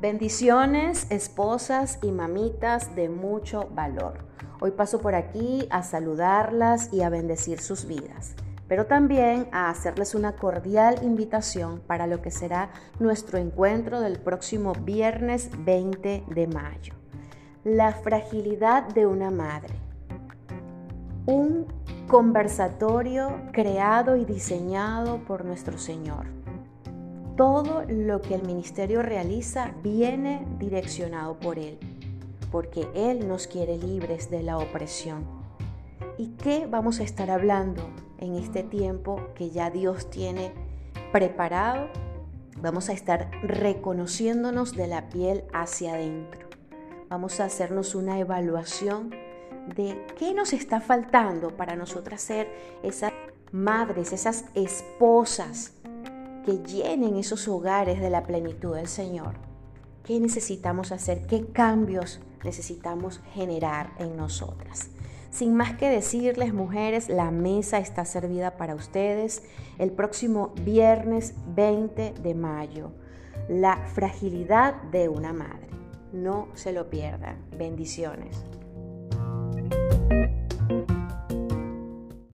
Bendiciones, esposas y mamitas de mucho valor. Hoy paso por aquí a saludarlas y a bendecir sus vidas, pero también a hacerles una cordial invitación para lo que será nuestro encuentro del próximo viernes 20 de mayo. La fragilidad de una madre. Un conversatorio creado y diseñado por nuestro Señor todo lo que el ministerio realiza viene direccionado por Él, porque Él nos quiere libres de la opresión. ¿Y qué vamos a estar hablando en este tiempo que ya Dios tiene preparado? Vamos a estar reconociéndonos de la piel hacia adentro. Vamos a hacernos una evaluación de qué nos está faltando para nosotras ser esas madres, esas esposas que llenen esos hogares de la plenitud del Señor. ¿Qué necesitamos hacer? ¿Qué cambios necesitamos generar en nosotras? Sin más que decirles, mujeres, la mesa está servida para ustedes el próximo viernes 20 de mayo. La fragilidad de una madre. No se lo pierdan. Bendiciones.